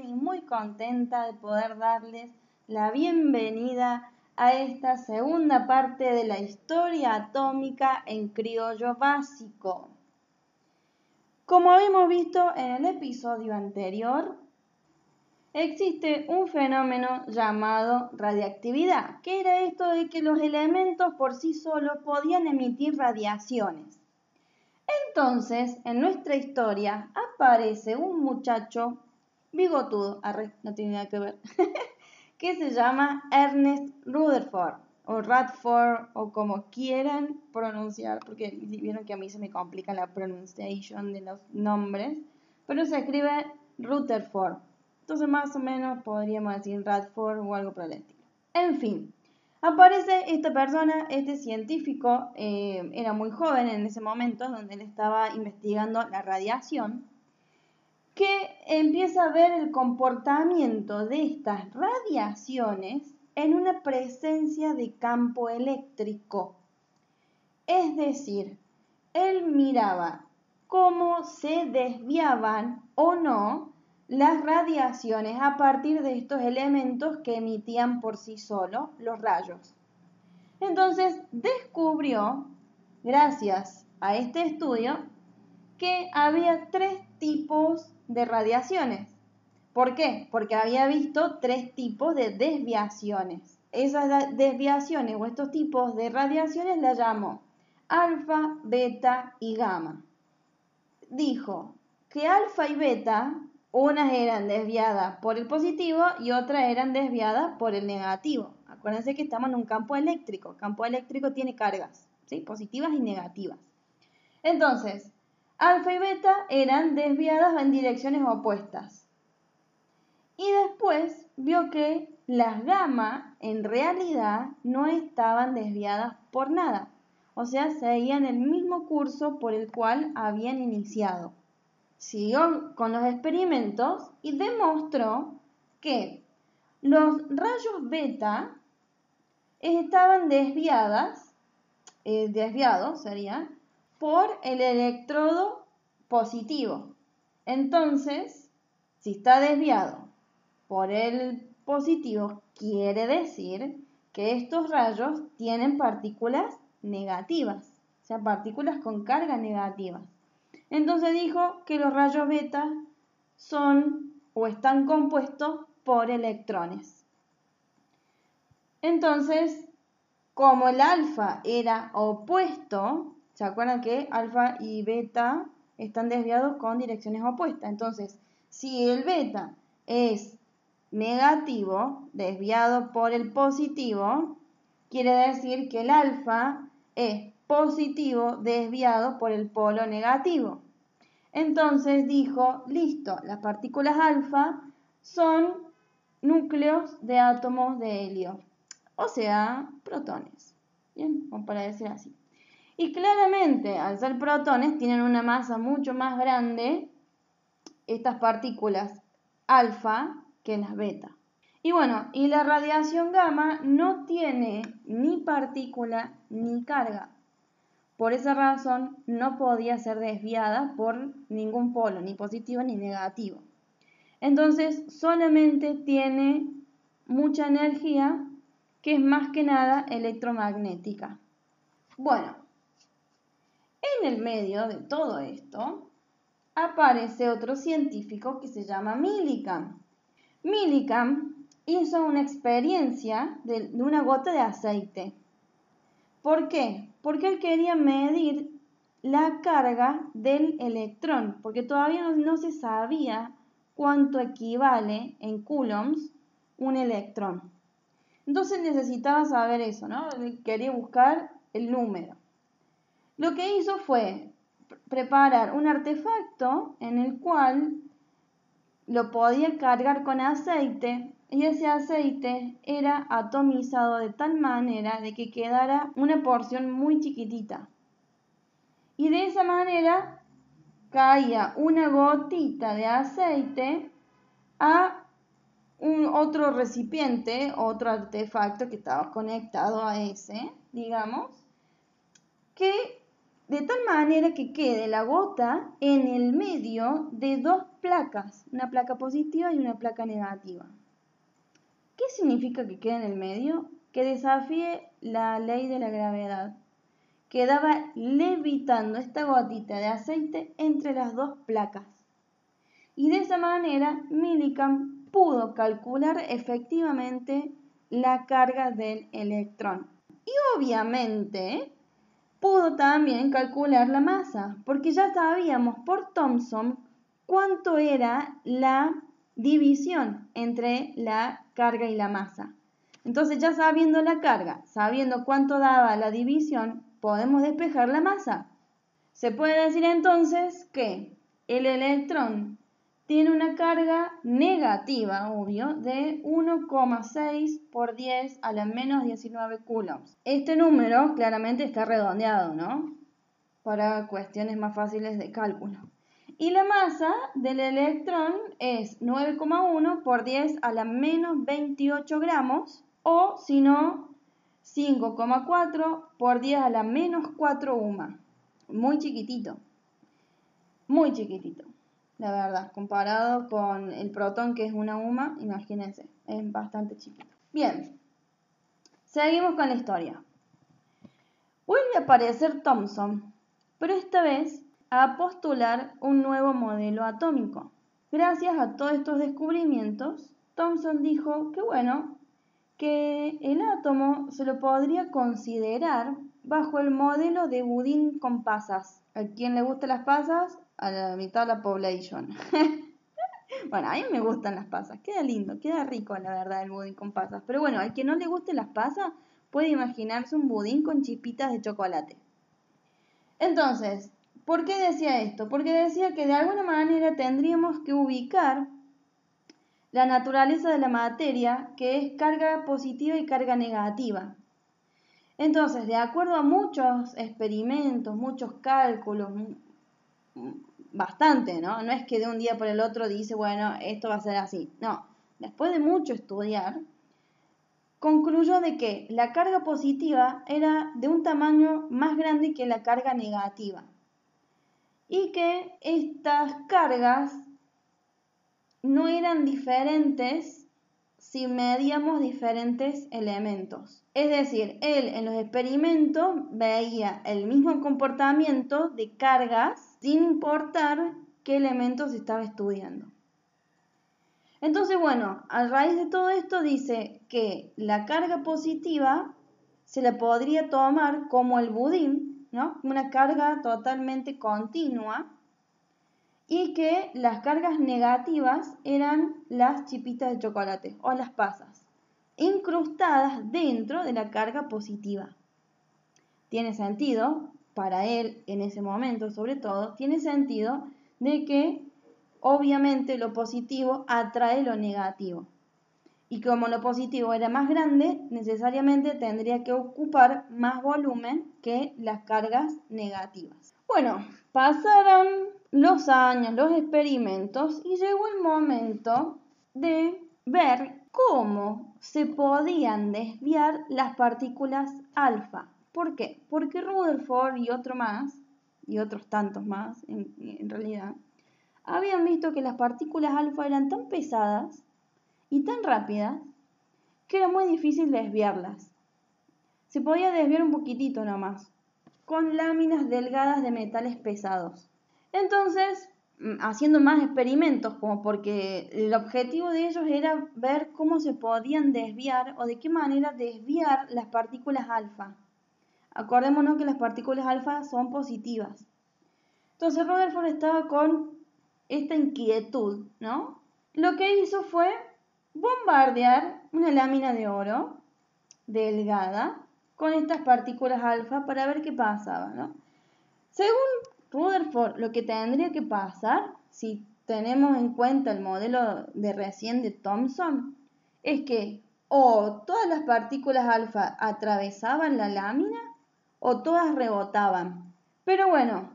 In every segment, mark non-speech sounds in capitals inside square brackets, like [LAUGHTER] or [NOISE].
y muy contenta de poder darles la bienvenida a esta segunda parte de la historia atómica en criollo básico. Como habíamos visto en el episodio anterior, existe un fenómeno llamado radiactividad, que era esto de que los elementos por sí solos podían emitir radiaciones. Entonces, en nuestra historia aparece un muchacho bigotudo, no tiene nada que ver, [LAUGHS] que se llama Ernest Rutherford o Radford o como quieran pronunciar, porque vieron que a mí se me complica la pronunciación de los nombres, pero se escribe Rutherford. Entonces más o menos podríamos decir Radford o algo por el estilo. En fin, aparece esta persona, este científico, eh, era muy joven en ese momento, donde él estaba investigando la radiación, que empieza a ver el comportamiento de estas radiaciones en una presencia de campo eléctrico. Es decir, él miraba cómo se desviaban o no las radiaciones a partir de estos elementos que emitían por sí solos los rayos. Entonces descubrió, gracias a este estudio, que había tres tipos de radiaciones. ¿Por qué? Porque había visto tres tipos de desviaciones. Esas desviaciones o estos tipos de radiaciones las llamó alfa, beta y gamma. Dijo que alfa y beta, unas eran desviadas por el positivo y otras eran desviadas por el negativo. Acuérdense que estamos en un campo eléctrico. El campo eléctrico tiene cargas, ¿sí? positivas y negativas. Entonces, alfa y beta eran desviadas en direcciones opuestas y después vio que las gamma en realidad no estaban desviadas por nada, o sea, seguían el mismo curso por el cual habían iniciado. Siguió con los experimentos y demostró que los rayos beta estaban desviadas, eh, desviados sería, por el electrodo positivo. Entonces, si está desviado por el positivo quiere decir que estos rayos tienen partículas negativas, o sea, partículas con carga negativa. Entonces dijo que los rayos beta son o están compuestos por electrones. Entonces, como el alfa era opuesto, ¿se acuerdan que alfa y beta están desviados con direcciones opuestas? Entonces, si el beta es negativo desviado por el positivo, quiere decir que el alfa es positivo desviado por el polo negativo. Entonces dijo, listo, las partículas alfa son núcleos de átomos de helio, o sea, protones. Bien, para decir así. Y claramente, al ser protones, tienen una masa mucho más grande, estas partículas alfa, que las beta. Y bueno, y la radiación gamma no tiene ni partícula ni carga. Por esa razón no podía ser desviada por ningún polo, ni positivo ni negativo. Entonces solamente tiene mucha energía que es más que nada electromagnética. Bueno, en el medio de todo esto aparece otro científico que se llama Millikan. Millikan hizo una experiencia de, una gota de aceite. ¿Por qué? Porque él quería medir la carga del electrón, porque todavía no, se sabía cuánto equivale en coulombs un electrón. Entonces necesitaba saber eso, ¿no? Quería buscar el número. Lo que hizo fue preparar un artefacto en el cual lo podía cargar con aceite y ese aceite era atomizado de tal manera de que quedara una porción muy chiquitita. Y de esa manera caía una gotita de aceite a un otro recipiente, otro artefacto que estaba conectado a ese, digamos, que de tal manera que quede la gota en el medio de dos placas, una placa positiva y una placa negativa. ¿Qué significa que quede en el medio? Que desafíe la ley de la gravedad. Quedaba levitando esta gotita de aceite entre las dos placas. Y de esa manera Millikan pudo calcular efectivamente la carga del electrón. Y obviamente pudo también calcular la masa, porque ya sabíamos por Thomson cuánto era la división entre la carga y la masa. Entonces ya sabiendo la carga, sabiendo cuánto daba la división, podemos despejar la masa. Se puede decir entonces que el electrón tiene una carga negativa, obvio, de 1,6 por 10 a la menos 19 coulombs. Este número claramente está redondeado, ¿no? Para cuestiones más fáciles de cálculo. Y la masa del electrón es 9,1 por 10 a la menos 28 gramos, o si no, 5,4 por 10 a la menos 4 UMA. Muy chiquitito. Muy chiquitito la verdad, comparado con el protón que es una UMA, imagínense, es bastante chiquito. Bien, seguimos con la historia. Vuelve a aparecer Thomson, pero esta vez a postular un nuevo modelo atómico. Gracias a todos estos descubrimientos, Thomson dijo que bueno, que el átomo se lo podría considerar bajo el modelo de budín con pasas. ¿A quien le gustan las pasas? a la mitad de la población. [LAUGHS] bueno, a mí me gustan las pasas, queda lindo, queda rico la verdad el budín con pasas. Pero bueno, al que no le guste las pasas, puede imaginarse un budín con chispitas de chocolate. Entonces, ¿por qué decía esto? Porque decía que de alguna manera tendríamos que ubicar la naturaleza de la materia, que es carga positiva y carga negativa. Entonces, de acuerdo a muchos experimentos, muchos cálculos, bastante, ¿no? No es que de un día por el otro dice, bueno, esto va a ser así. No, después de mucho estudiar, concluyó de que la carga positiva era de un tamaño más grande que la carga negativa y que estas cargas no eran diferentes si medíamos diferentes elementos. Es decir, él en los experimentos veía el mismo comportamiento de cargas sin importar qué elementos estaba estudiando. Entonces, bueno, a raíz de todo esto dice que la carga positiva se la podría tomar como el budín, ¿no? Una carga totalmente continua y que las cargas negativas eran las chipitas de chocolate o las pasas, incrustadas dentro de la carga positiva. Tiene sentido para él en ese momento sobre todo, tiene sentido de que obviamente lo positivo atrae lo negativo. Y como lo positivo era más grande, necesariamente tendría que ocupar más volumen que las cargas negativas. Bueno, pasaron los años, los experimentos y llegó el momento de ver cómo se podían desviar las partículas alfa. ¿Por qué? Porque Rutherford y otro más, y otros tantos más en, realidad, habían visto que las partículas alfa eran tan pesadas y tan rápidas que era muy difícil desviarlas. Se podía desviar un poquitito nomás, con láminas delgadas de metales pesados. Entonces, mm, haciendo más experimentos, como porque el objetivo de ellos era ver cómo se podían desviar o de qué manera desviar las partículas alfa. Acordémonos que las partículas alfa son positivas. Entonces Rutherford estaba con esta inquietud, ¿no? Lo que hizo fue bombardear una lámina de oro delgada con estas partículas alfa para ver qué pasaba, ¿no? Según Rutherford, lo que tendría que pasar, si tenemos en cuenta el modelo de recién de Thomson, es que o todas las partículas alfa atravesaban la lámina o todas rebotaban. Pero bueno,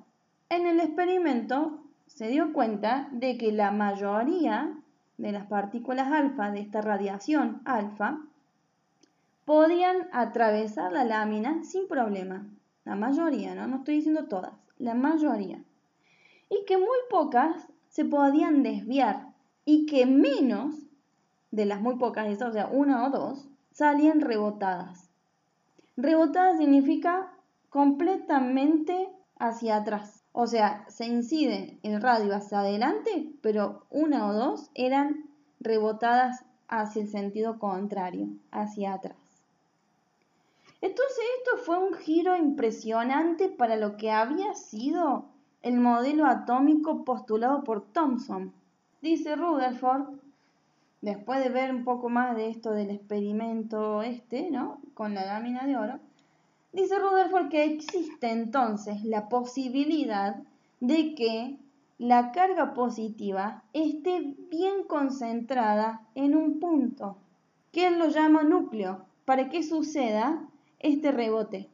en el experimento se dio cuenta de que la mayoría de las partículas alfa de esta radiación alfa podían atravesar la lámina sin problema. la mayoría, ¿no? No estoy diciendo todas, la mayoría. Y que muy pocas se podían desviar y que menos de las muy pocas, o sea, una o dos, salían rebotadas. Rebotada significa completamente hacia atrás. O sea, se incide el radio hacia adelante, pero una o dos eran rebotadas hacia el sentido contrario, hacia atrás. Entonces esto fue un giro impresionante para lo que había sido el modelo atómico postulado por Thomson. Dice Rutherford, después de ver un poco más de esto del experimento este, ¿no? Con la lámina de oro, dice Rutherford que existe entonces la posibilidad de que la carga positiva esté bien concentrada en un punto, que él lo llama núcleo, para que suceda este rebote.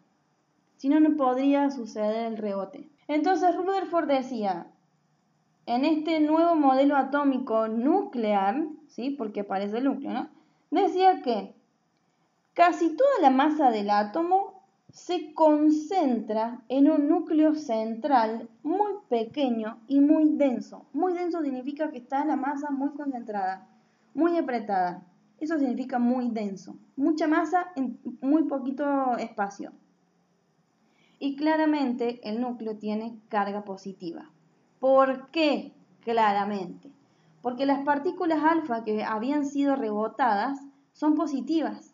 Si no, no podría suceder el rebote. Entonces Rutherford decía, en este nuevo modelo atómico nuclear, ¿sí? porque aparece el núcleo, ¿no? decía que casi toda la masa del átomo se concentra en un núcleo central muy pequeño y muy denso. Muy denso significa que está la masa muy concentrada, muy apretada. Eso significa muy denso. Mucha masa en muy poquito espacio. Y claramente el núcleo tiene carga positiva. ¿Por qué? Claramente. Porque las partículas alfa que habían sido rebotadas son positivas.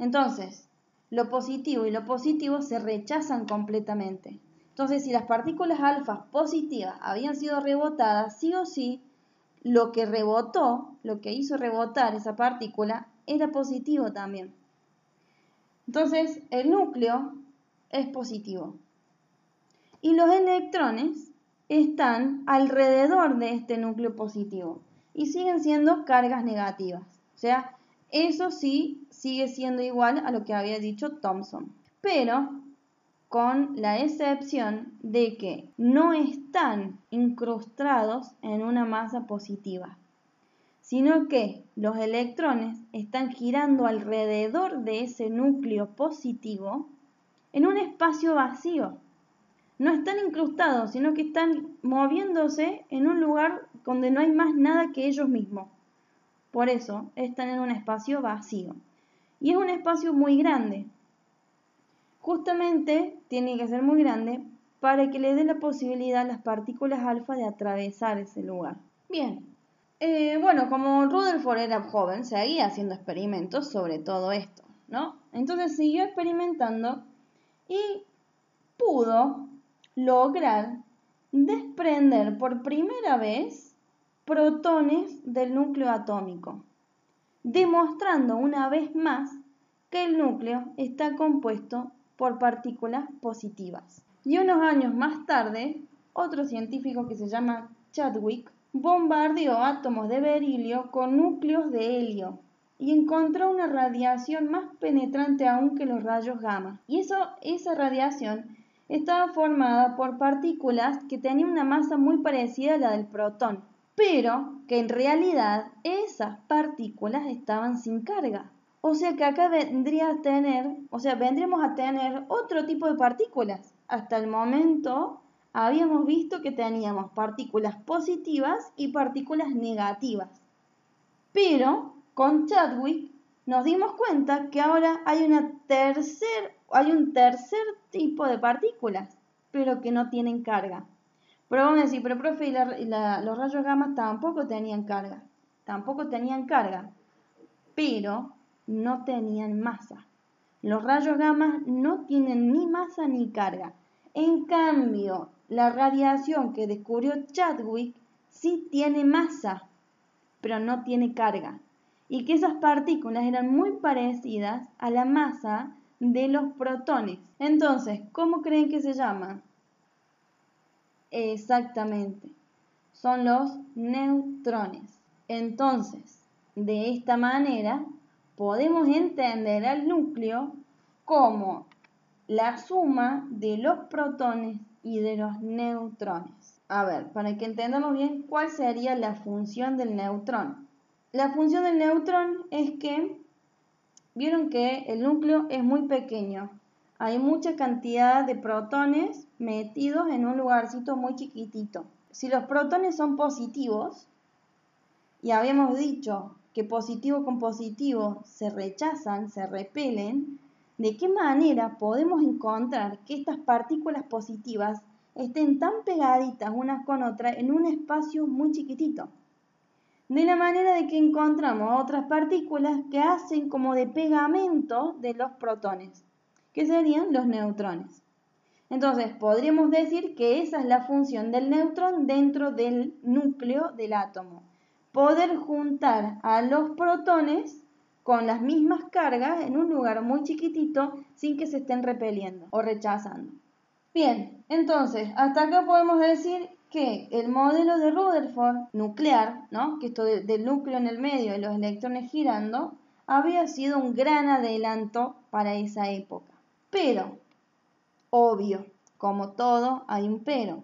Entonces, lo positivo y lo positivo se rechazan completamente. Entonces, si las partículas alfa positivas habían sido rebotadas, sí o sí, lo que rebotó, lo que hizo rebotar esa partícula, era positivo también. Entonces, el núcleo es positivo. Y los electrones están alrededor de este núcleo positivo y siguen siendo cargas negativas. O sea, eso sí sigue siendo igual a lo que había dicho Thomson. Pero con la excepción de que no están incrustados en una masa positiva, sino que los electrones están girando alrededor de ese núcleo positivo en un espacio vacío. No están incrustados, sino que están moviéndose en un lugar donde no hay más nada que ellos mismos. Por eso están en un espacio vacío. Y es un espacio muy grande. Justamente tiene que ser muy grande para que le dé la posibilidad a las partículas alfa de atravesar ese lugar. Bien, eh, bueno, como Rutherford era joven, seguía haciendo experimentos sobre todo esto, ¿no? Entonces siguió experimentando y pudo lograr desprender por primera vez protones del núcleo atómico, demostrando una vez más que el núcleo está compuesto por partículas positivas. Y unos años más tarde, otro científico que se llama Chadwick bombardeó átomos de berilio con núcleos de helio y encontró una radiación más penetrante aún que los rayos gamma. Y eso, esa radiación estaba formada por partículas que tenían una masa muy parecida a la del protón, pero que en realidad esas partículas estaban sin carga. O sea que acá vendría a tener, o sea, vendríamos a tener otro tipo de partículas. Hasta el momento habíamos visto que teníamos partículas positivas y partículas negativas. Pero con Chadwick nos dimos cuenta que ahora hay, una hay un tercer tipo de partículas, pero que no tienen carga. Pero vamos pero profe, los rayos gamma tampoco tenían carga. Tampoco tenían carga, pero no tenían masa. Los rayos gamma no tienen ni masa ni carga. En cambio, la radiación que descubrió Chadwick sí tiene masa, pero no tiene carga y que esas partículas eran muy parecidas a la masa de los protones. Entonces, ¿cómo creen que se llama? Exactamente, son los neutrones. Entonces, de esta manera, podemos entender al núcleo como la suma de los protones y de los neutrones. A ver, para que entendamos bien cuál sería la función del neutrón. La función del neutrón es que vieron que el núcleo es muy pequeño. hay mucha cantidad de protones metidos en un lugarcito muy chiquitito. Si los protones son positivos, y habíamos dicho que positivo con positivo se rechazan, se repelen, ¿de qué manera podemos encontrar que estas partículas positivas estén tan pegaditas unas con otras en un espacio muy chiquitito? De la manera de que encontramos otras partículas que hacen como de pegamento de los protones, que serían los neutrones. Entonces, podríamos decir que esa es la función del neutrón dentro del núcleo del átomo poder juntar a los protones con las mismas cargas en un lugar muy chiquitito sin que se estén repeliendo o rechazando. Bien, entonces, hasta acá podemos decir que el modelo de Rutherford nuclear, ¿no? que esto del núcleo en el medio y los electrones girando, había sido un gran adelanto para esa época. Pero, obvio, como todo, hay un pero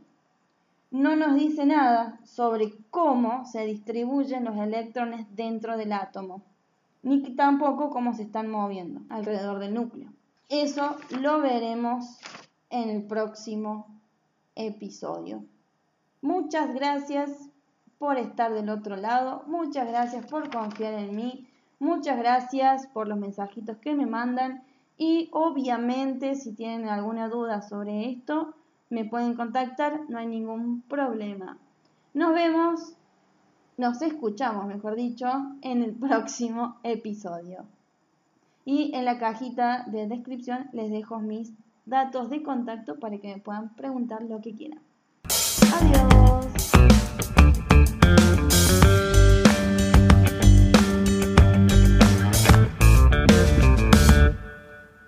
no nos dice nada sobre cómo se distribuyen los electrones dentro del átomo, ni tampoco cómo se están moviendo alrededor del núcleo. Eso lo veremos en el próximo episodio. Muchas gracias por estar del otro lado, muchas gracias por confiar en mí, muchas gracias por los mensajitos que me mandan y obviamente si tienen alguna duda sobre esto, me pueden contactar, no hay ningún problema. Nos vemos, nos escuchamos, mejor dicho, en el [LAUGHS] próximo episodio. Y en la cajita de descripción les dejo mis datos de contacto para que me puedan preguntar lo que quieran. Adiós.